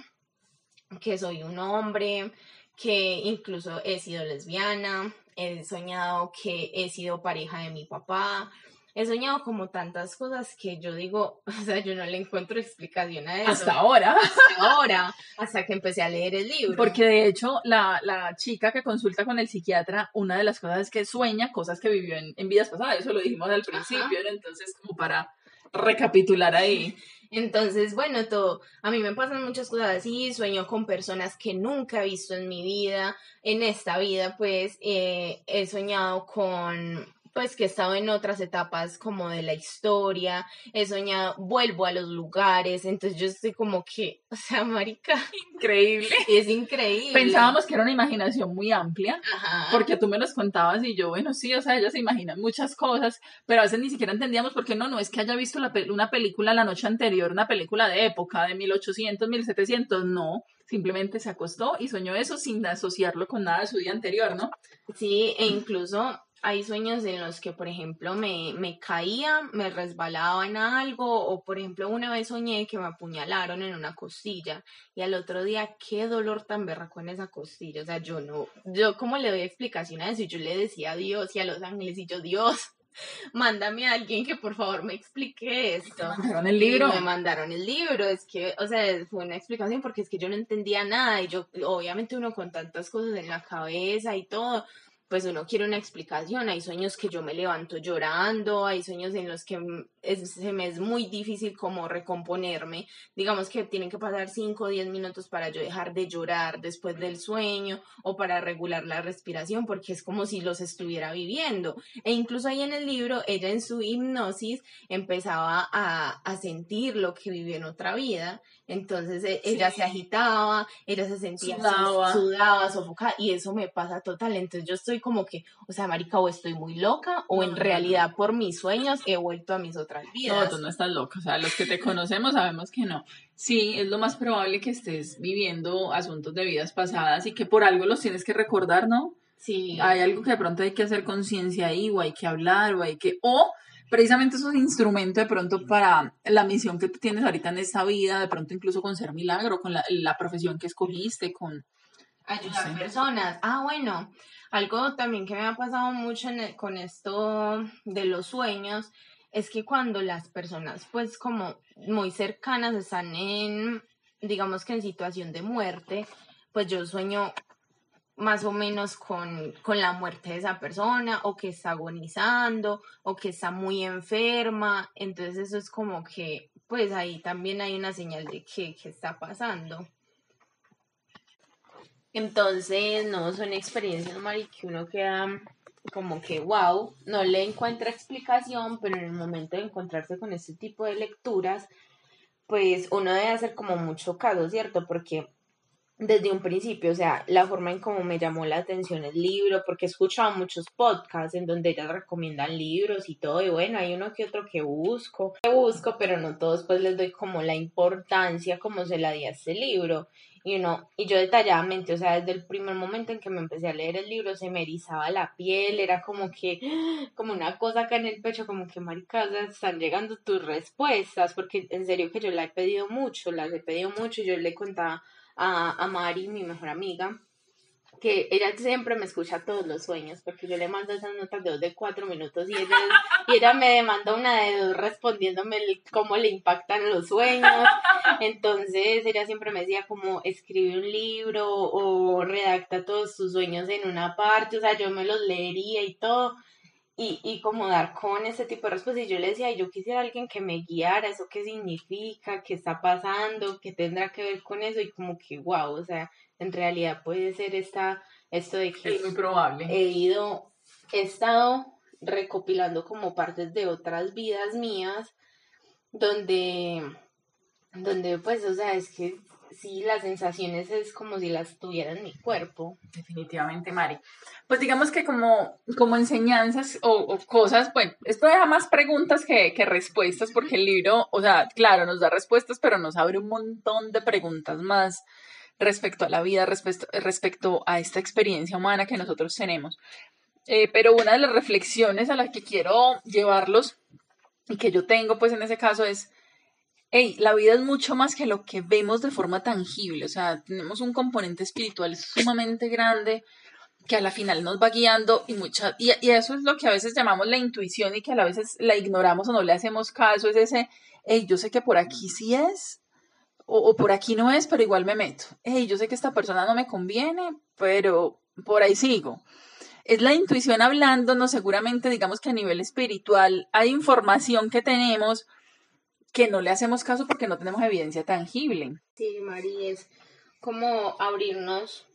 que soy un hombre, que incluso he sido lesbiana, he soñado que he sido pareja de mi papá, he soñado como tantas cosas que yo digo, (laughs) o sea, yo no le encuentro explicación a eso. Hasta ahora. (laughs) Hasta ahora, hasta que empecé a leer el libro. Porque de hecho, la, la chica que consulta con el psiquiatra, una de las cosas es que sueña cosas que vivió en, en vidas pasadas. Eso lo dijimos al principio, entonces, como para recapitular ahí. Entonces, bueno, todo, a mí me pasan muchas cosas así, sueño con personas que nunca he visto en mi vida, en esta vida, pues eh, he soñado con, pues que he estado en otras etapas como de la historia, he soñado, vuelvo a los lugares, entonces yo estoy como que, o sea, marica, Increíble. (laughs) es increíble. Pensábamos que era una imaginación muy amplia, Ajá. porque tú me los contabas y yo, bueno, sí, o sea, ellas se imaginan muchas cosas, pero a veces ni siquiera entendíamos por qué no, no es que haya visto la pe- una película la noche anterior, una película de época, de 1800, 1700, no, simplemente se acostó y soñó eso sin asociarlo con nada de su día anterior, ¿no? Sí, e incluso hay sueños en los que, por ejemplo, me, me caía, me resbalaba en algo, o por ejemplo, una vez soñé que me apuñalaron en una costilla, y al otro día, qué dolor tan berraco en esa costilla. O sea, yo no, yo como le doy explicación a eso, yo le decía a Dios y a los ángeles, y yo, Dios, (laughs) mándame a alguien que por favor me explique esto. Mandaron el libro. Y me mandaron el libro, es que, o sea, fue una explicación porque es que yo no entendía nada y yo, obviamente uno con tantas cosas en la cabeza y todo, pues uno quiere una explicación. Hay sueños que yo me levanto llorando, hay sueños en los que se me es muy difícil como recomponerme. Digamos que tienen que pasar 5 o 10 minutos para yo dejar de llorar después del sueño o para regular la respiración porque es como si los estuviera viviendo. E incluso ahí en el libro, ella en su hipnosis empezaba a, a sentir lo que vivió en otra vida. Entonces e, ella se agitaba, ella se sentía sudaba. sudaba, sofocada y eso me pasa total. Entonces yo estoy como que, o sea, marica, o estoy muy loca o en realidad por mis sueños he vuelto a mis otras no, tú no estás loca. O sea, los que te (laughs) conocemos sabemos que no. Sí, es lo más probable que estés viviendo asuntos de vidas pasadas y que por algo los tienes que recordar, ¿no? Sí. Hay algo que de pronto hay que hacer conciencia ahí, o hay que hablar, o hay que. O precisamente es un instrumento de pronto para la misión que tú tienes ahorita en esta vida, de pronto incluso con ser milagro, con la, profesión que escogiste, con. Ayudar personas. Ah, bueno. Algo también que me ha pasado mucho con esto de los sueños es que cuando las personas pues como muy cercanas están en, digamos que en situación de muerte, pues yo sueño más o menos con, con, la muerte de esa persona o que está agonizando o que está muy enferma. Entonces eso es como que pues ahí también hay una señal de que está pasando. Entonces, no, son experiencias, Mari, que uno queda como que, wow, no le encuentra explicación, pero en el momento de encontrarse con este tipo de lecturas, pues uno debe hacer como mucho caso, ¿cierto? Porque desde un principio, o sea, la forma en cómo me llamó la atención el libro, porque he escuchado muchos podcasts en donde ellas recomiendan libros y todo, y bueno, hay uno que otro que busco, que busco, pero no todos pues les doy como la importancia como se la di a este libro. Y, uno, y yo detalladamente, o sea, desde el primer momento en que me empecé a leer el libro, se me erizaba la piel, era como que, (gasps) como una cosa acá en el pecho, como que, marica, están llegando tus respuestas, porque en serio que yo la he pedido mucho, las he pedido mucho, y yo le contaba a, a Mari, mi mejor amiga, que ella siempre me escucha todos los sueños, porque yo le mando esas notas de dos de cuatro minutos y ella, me demanda una de dos respondiéndome cómo le impactan los sueños. Entonces ella siempre me decía como escribe un libro o redacta todos tus sueños en una parte, o sea, yo me los leería y todo. Y, y como dar con ese tipo de respuestas. Y yo le decía, yo quisiera alguien que me guiara, eso qué significa, qué está pasando, qué tendrá que ver con eso. Y como que, wow, o sea, en realidad puede ser esta, esto de que es muy probable. he ido, he estado recopilando como partes de otras vidas mías, donde, donde pues, o sea, es que sí, las sensaciones es como si las tuviera en mi cuerpo. Definitivamente, Mari. Pues digamos que como, como enseñanzas o, cosas, bueno, esto deja más preguntas que, que, respuestas, porque el libro, o sea, claro, nos da respuestas, pero nos abre un montón de preguntas más respecto a la vida, respecto, respecto a esta experiencia humana que nosotros tenemos. Eh, pero una de las reflexiones a las que quiero llevarlos y que yo tengo pues en ese caso es, hey, la vida es mucho más que lo que vemos de forma tangible, o sea, tenemos un componente espiritual sumamente grande que a la final nos va guiando y mucha y, eso es lo que a veces llamamos la intuición y que a veces la ignoramos o no le hacemos caso, es ese, hey, yo sé que por aquí sí es, o, por aquí no es, pero igual me meto. Hey, yo sé que esta persona no me conviene, pero por ahí sigo. Es la intuición hablándonos, seguramente, digamos que a nivel espiritual hay información que tenemos que no le hacemos caso porque no tenemos evidencia tangible. Sí, María, es como abrirnos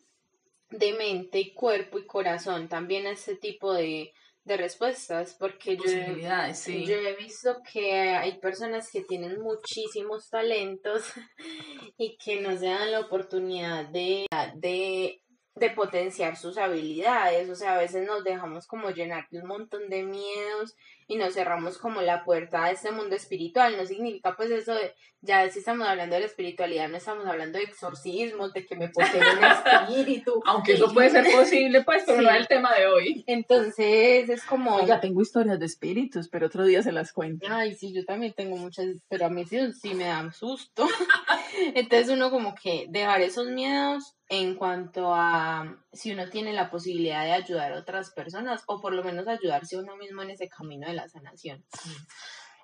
de mente y cuerpo y corazón también a este tipo de, de respuestas, porque yo, yo he visto que hay personas que tienen muchísimos talentos (laughs) y que no se dan la oportunidad de, de, de potenciar sus habilidades, o sea, a veces nos dejamos como llenar de un montón de miedos y nos cerramos como la puerta a este mundo espiritual. No significa pues eso de, ya si estamos hablando de la espiritualidad, no estamos hablando de exorcismos, de que me posee un espíritu. (laughs) Aunque eso puede ser posible, pues, pero no es el tema de hoy. Entonces es como... ya tengo historias de espíritus, pero otro día se las cuento. Ay, sí, yo también tengo muchas, pero a mí sí, sí me dan susto. (laughs) Entonces uno como que dejar esos miedos en cuanto a si uno tiene la posibilidad de ayudar a otras personas o por lo menos ayudarse uno mismo en ese camino de la sanación.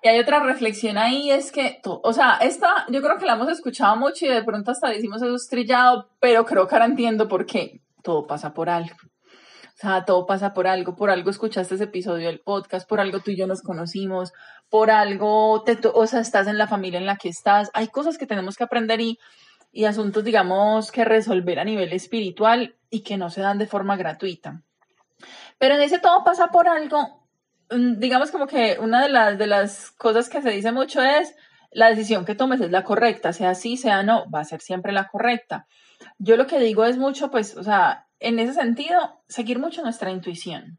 Y hay otra reflexión ahí, es que, o sea, esta yo creo que la hemos escuchado mucho y de pronto hasta decimos eso estrellado, pero creo que ahora entiendo por qué todo pasa por algo. O sea, todo pasa por algo, por algo escuchaste ese episodio del podcast, por algo tú y yo nos conocimos, por algo, te, o sea, estás en la familia en la que estás. Hay cosas que tenemos que aprender y, y asuntos, digamos, que resolver a nivel espiritual y que no se dan de forma gratuita. Pero en ese todo pasa por algo, mm, digamos como que una de las, de las cosas que se dice mucho es la decisión que tomes es la correcta, sea sí, sea no, va a ser siempre la correcta. Yo lo que digo es mucho, pues, o sea, en ese sentido, seguir mucho nuestra intuición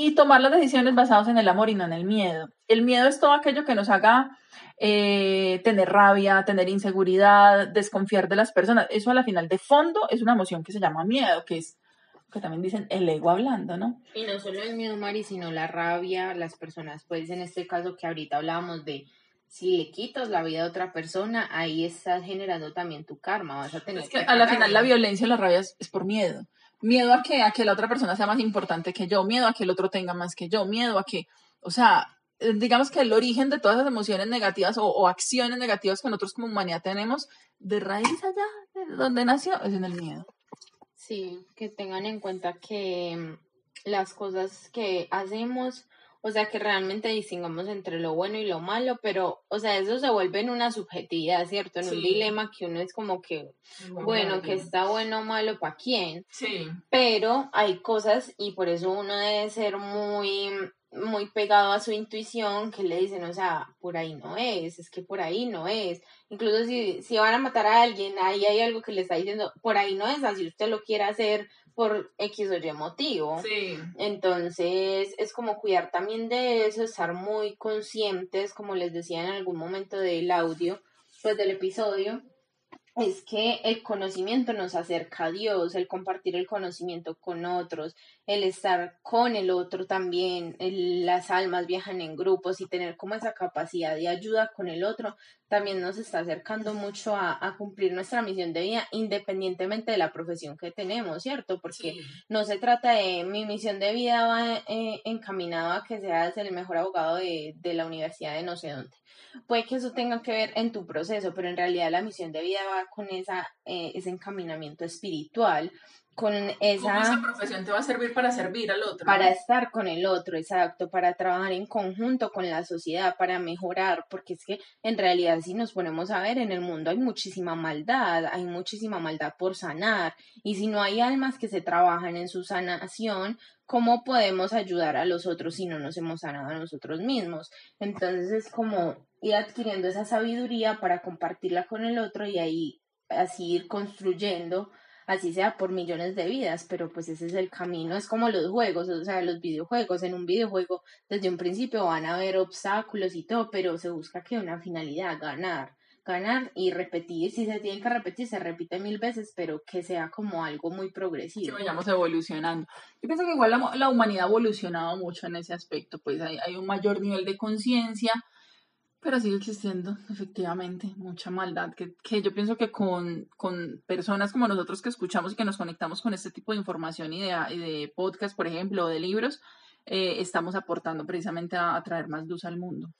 y tomar las decisiones basadas en el amor y no en el miedo. El miedo es todo aquello que nos haga eh, tener rabia, tener inseguridad, desconfiar de las personas. Eso a la final de fondo es una emoción que se llama miedo, que es que también dicen el ego hablando, ¿no? Y no solo el miedo, Mari, sino la rabia, las personas, pues en este caso que ahorita hablábamos de si le quitas la vida a otra persona, ahí estás generando también tu karma, vas a tener es que, a la final la violencia y la rabia es, por miedo. Miedo a que, a que la otra persona sea más importante que yo, miedo a que el otro tenga más que yo, miedo a que, o sea, eh, digamos que el origen de todas las emociones negativas o, o acciones negativas que nosotros como humanidad tenemos, de raíz allá, de donde nació, es en el miedo. Sí, que tengan en cuenta que mm, las cosas que hacemos, o sea, que realmente distingamos entre lo bueno y lo malo, pero, o sea, eso se vuelve en una subjetividad, ¿cierto? En un dilema que uno es como que, bueno, que está bueno o malo para quién. Sí. Pero hay cosas y por eso uno debe ser muy muy pegado a su intuición que le dicen, o sea, por ahí no es, es que por ahí no es. Incluso si, si van a matar a alguien, ahí hay algo que le está diciendo, por ahí no es, así usted lo quiere hacer por X o Y motivo. Sí. Entonces, es como cuidar también de eso, estar muy conscientes, como les decía en algún momento del audio, pues del episodio, es que el conocimiento nos acerca a Dios, el compartir el conocimiento con otros, el estar con el otro también, las almas viajan en grupos y tener como esa capacidad de ayuda con el otro, también nos está acercando mucho a, cumplir nuestra misión de vida independientemente de la profesión que tenemos, ¿cierto? Porque no se trata de mi misión de vida va eh, encaminada a que seas el mejor abogado de, de la universidad de no sé dónde puede que eso tenga que ver en tu proceso, pero en realidad la misión de vida va con esa, eh, ese encaminamiento espiritual, con esa... esa profesión te va a servir para servir al otro? Para estar con el otro, exacto, para trabajar en conjunto con la sociedad, para mejorar, porque es que en realidad si nos ponemos a ver, en el mundo hay muchísima maldad, hay muchísima maldad por sanar, y si no hay almas que se trabajan en su sanación, ¿cómo podemos ayudar a los otros si no nos hemos sanado a nosotros mismos? Entonces es como ir adquiriendo esa sabiduría para compartirla con el otro y ahí así ir construyendo así sea por millones de vidas, pero pues ese es el camino, es como los juegos, o sea, los videojuegos, en un videojuego desde un principio van a haber obstáculos y todo, pero se busca que una finalidad, ganar, ganar y repetir, si se tiene que repetir, se repite mil veces, pero que sea como algo muy progresivo. Que vayamos evolucionando. Yo pienso que igual la, humanidad ha evolucionado mucho en ese aspecto, pues hay, hay un mayor nivel de conciencia, pero sigue existiendo, efectivamente, mucha maldad, que, que yo pienso que con, con, personas como nosotros que escuchamos y que nos conectamos con este tipo de información y de, de podcast, por ejemplo, o de libros, eh, estamos aportando precisamente a, traer más luz al mundo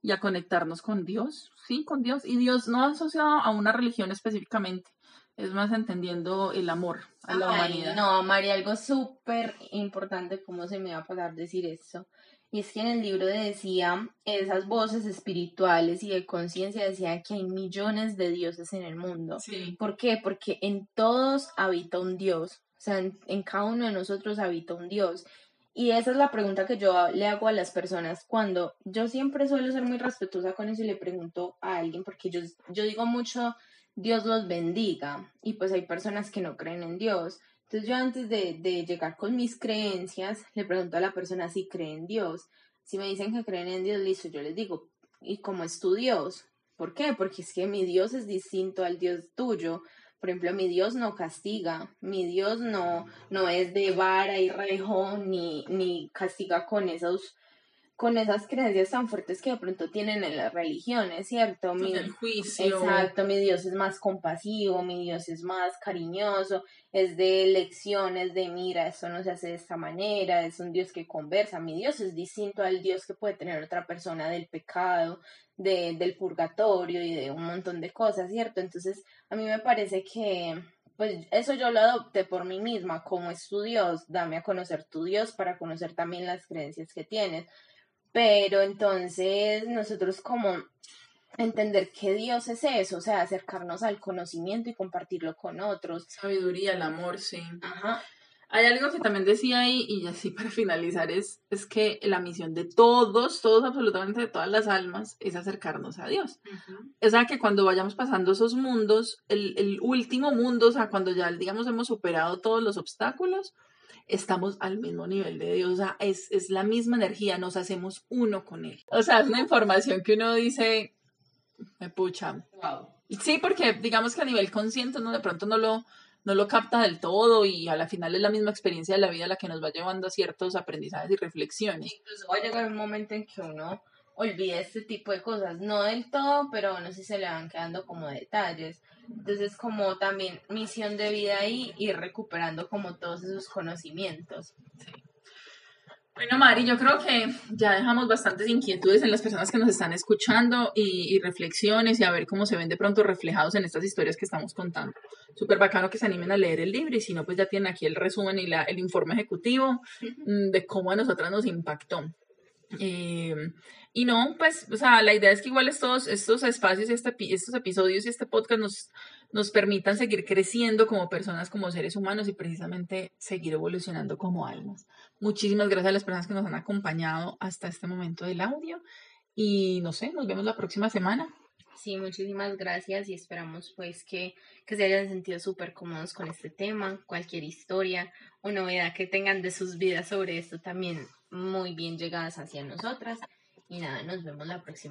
y a conectarnos con Dios, sí, con Dios, y Dios no asociado a una religión específicamente, es más entendiendo el amor a la humanidad. No, María, algo súper importante, ¿cómo se me va a pasar decir eso? Y es que en el libro decía, esas voces espirituales y de conciencia decían que hay millones de dioses en el mundo. ¿Por qué? Porque en todos habita un Dios. O sea, en, cada uno de nosotros habita un Dios. Y esa es la pregunta que yo le hago a las personas cuando yo siempre suelo ser muy respetuosa con eso y le pregunto a alguien, porque yo, yo digo mucho, Dios los bendiga. Y pues hay personas que no creen en Dios. Entonces yo antes de, de, llegar con mis creencias, le pregunto a la persona si cree en Dios. Si me dicen que creen en Dios, listo, yo les digo, ¿y cómo es tu Dios? ¿Por qué? Porque es que mi Dios es distinto al Dios tuyo. Por ejemplo, mi Dios no castiga, mi Dios no, no es de vara y rejo, ni, ni castiga con esos con esas creencias tan fuertes que de pronto tienen en las religiones, ¿cierto? Mi, el juicio. Exacto, mi Dios es más compasivo, mi Dios es más cariñoso, es de lecciones, de mira, eso no se hace de esta manera, es un Dios que conversa, mi Dios es distinto al Dios que puede tener otra persona del pecado, de, del purgatorio y de un montón de cosas, ¿cierto? Entonces, a mí me parece que pues eso yo lo adopté por mí misma, como es tu Dios, dame a conocer tu Dios para conocer también las creencias que tienes. Pero entonces nosotros como entender que Dios es eso, o sea, acercarnos al conocimiento y compartirlo con otros. Sabiduría, el amor, sí. Ajá. Hay algo que también decía ahí, y así (laughs) para finalizar, es, es que la misión de todos, todos, absolutamente de todas las almas, es acercarnos a Dios. O sea, que cuando vayamos pasando esos mundos, el, el último mundo, o sea, cuando ya, digamos, hemos superado todos los obstáculos, estamos al mismo nivel de Dios, o sea, es, es la misma energía, nos hacemos uno con Él. O sea, es una información que uno dice, me pucha. Wow. Sí, porque digamos que a nivel consciente uno de pronto no lo, no lo capta del todo y a la final es la misma experiencia de la vida la que nos va llevando a ciertos aprendizajes y reflexiones. Incluso va a llegar un momento en que uno olvida este tipo de cosas, no del todo, pero bueno, sí se le van quedando como detalles. Entonces, como también misión de vida ahí, ir recuperando como todos esos conocimientos. Bueno, Mari, yo creo que ya dejamos bastantes inquietudes en las personas que nos están escuchando y, y, reflexiones y a ver cómo se ven de pronto reflejados en estas historias que estamos contando. Súper bacano que se animen a leer el libro y si no, pues ya tienen aquí el resumen y la, el informe ejecutivo mm, de cómo a nosotras nos impactó. Eh, y no, pues, o sea, la idea es que igual estos, estos espacios este, estos episodios y este podcast nos, nos permitan seguir creciendo como personas, como seres humanos y precisamente seguir evolucionando como almas. Muchísimas gracias a las personas que nos han acompañado hasta este momento del audio y no sé, nos vemos la próxima semana. Sí, muchísimas gracias y esperamos pues que, que se hayan sentido súper cómodos con este tema, cualquier historia o novedad que tengan de sus vidas sobre esto también muy bien llegadas hacia nosotras. Y nada, nos vemos la próxima.